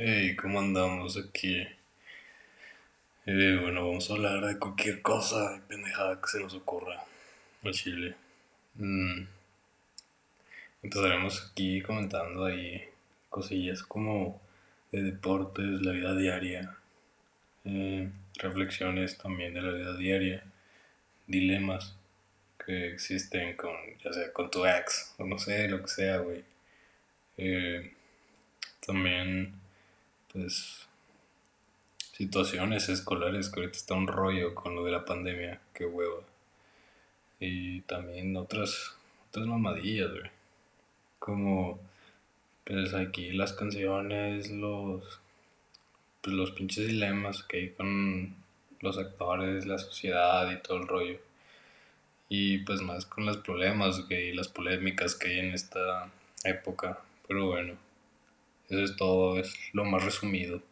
Hey, ¿cómo andamos aquí? Eh, bueno, vamos a hablar de cualquier cosa, pendejada que se nos ocurra al Chile. Mm, empezaremos aquí comentando ahí cosillas como de deportes, la vida diaria, eh, reflexiones también de la vida diaria, dilemas que existen con, ya sea con tu ex, o no sé, lo que sea, güey. Eh, también, pues, situaciones escolares que ahorita está un rollo con lo de la pandemia, qué hueva. Y también otras, otras mamadillas, güey. Como, pues aquí las canciones, los, pues los pinches dilemas que hay con los actores, la sociedad y todo el rollo. Y pues más con los problemas y las polémicas que hay en esta época. Pero bueno, eso es todo, es lo más resumido.